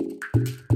you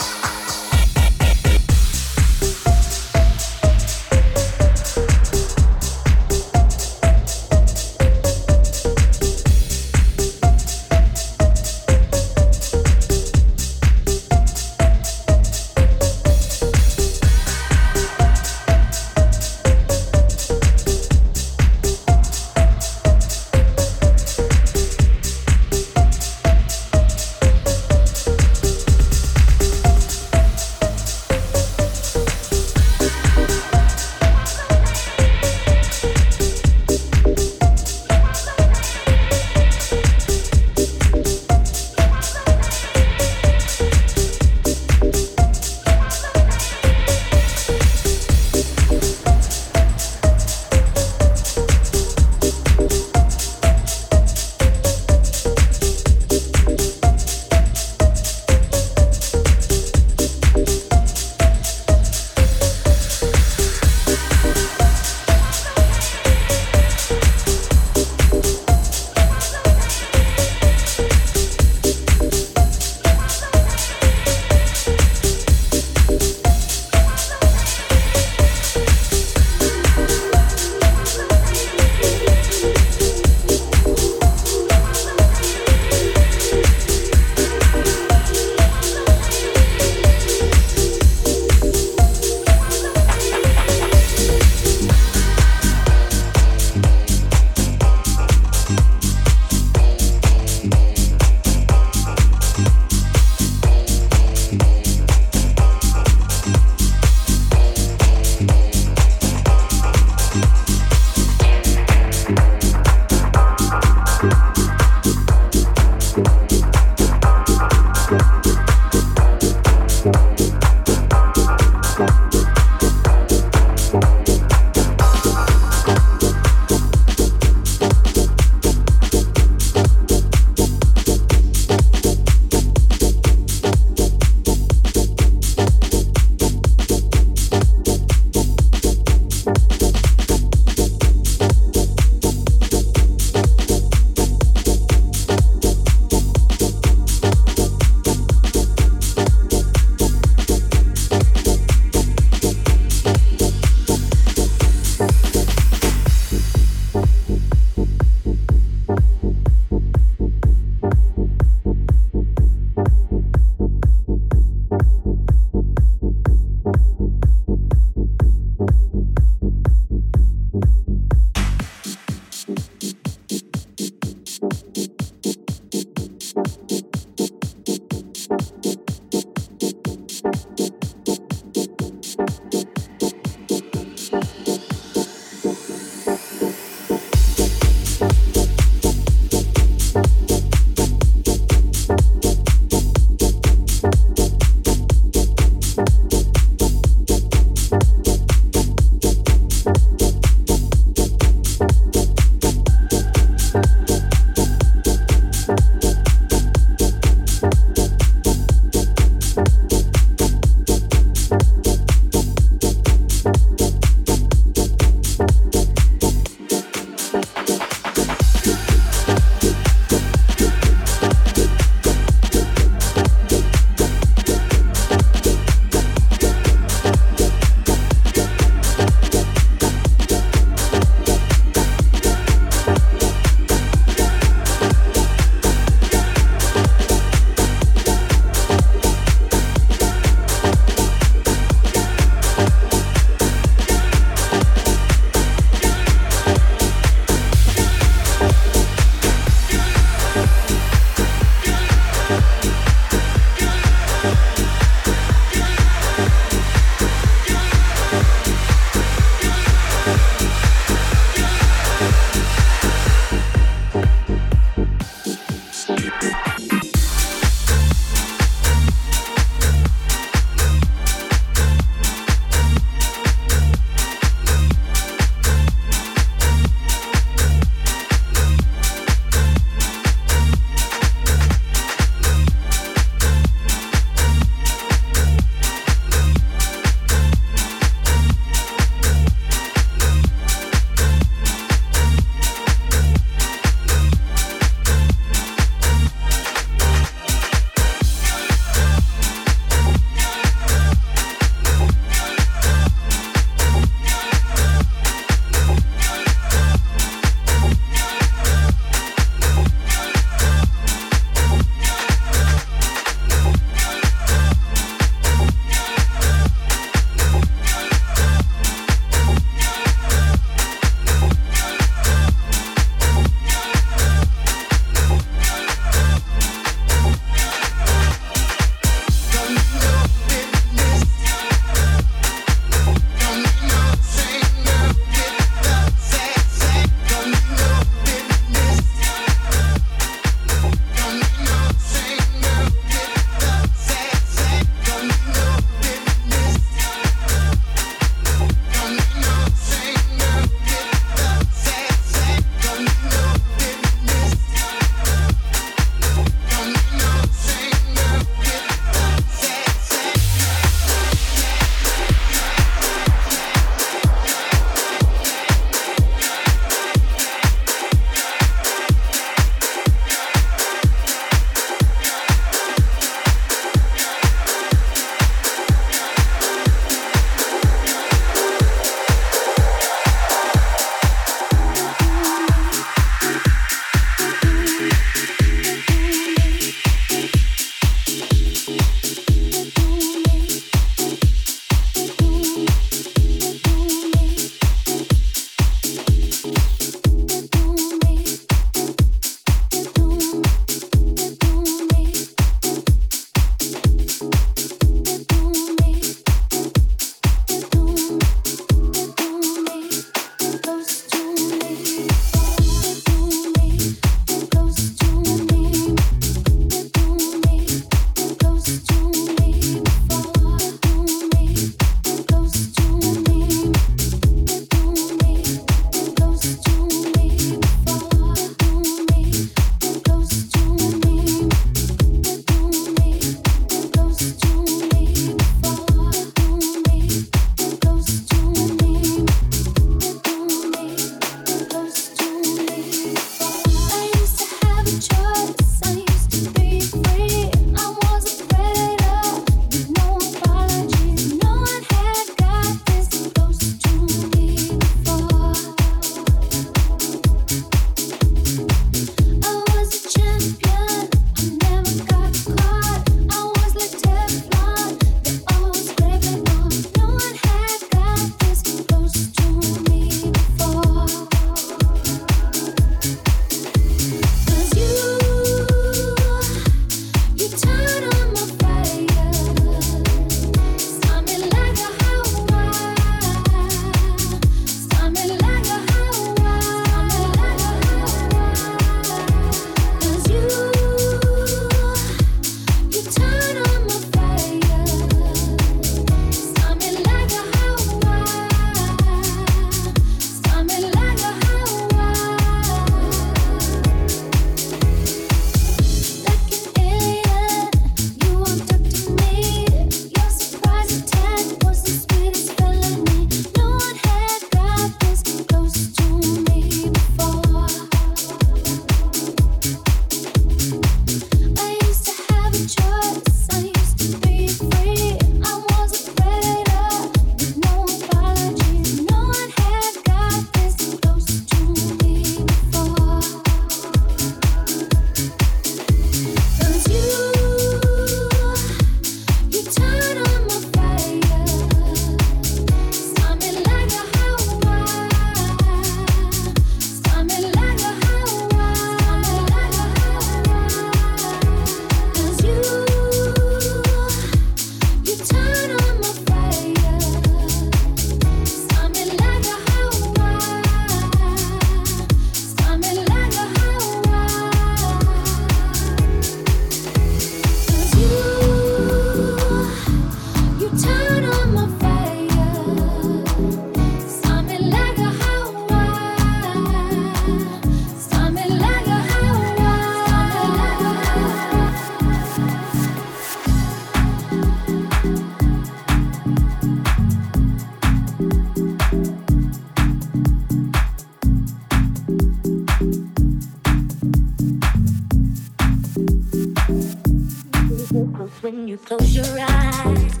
when you close your eyes.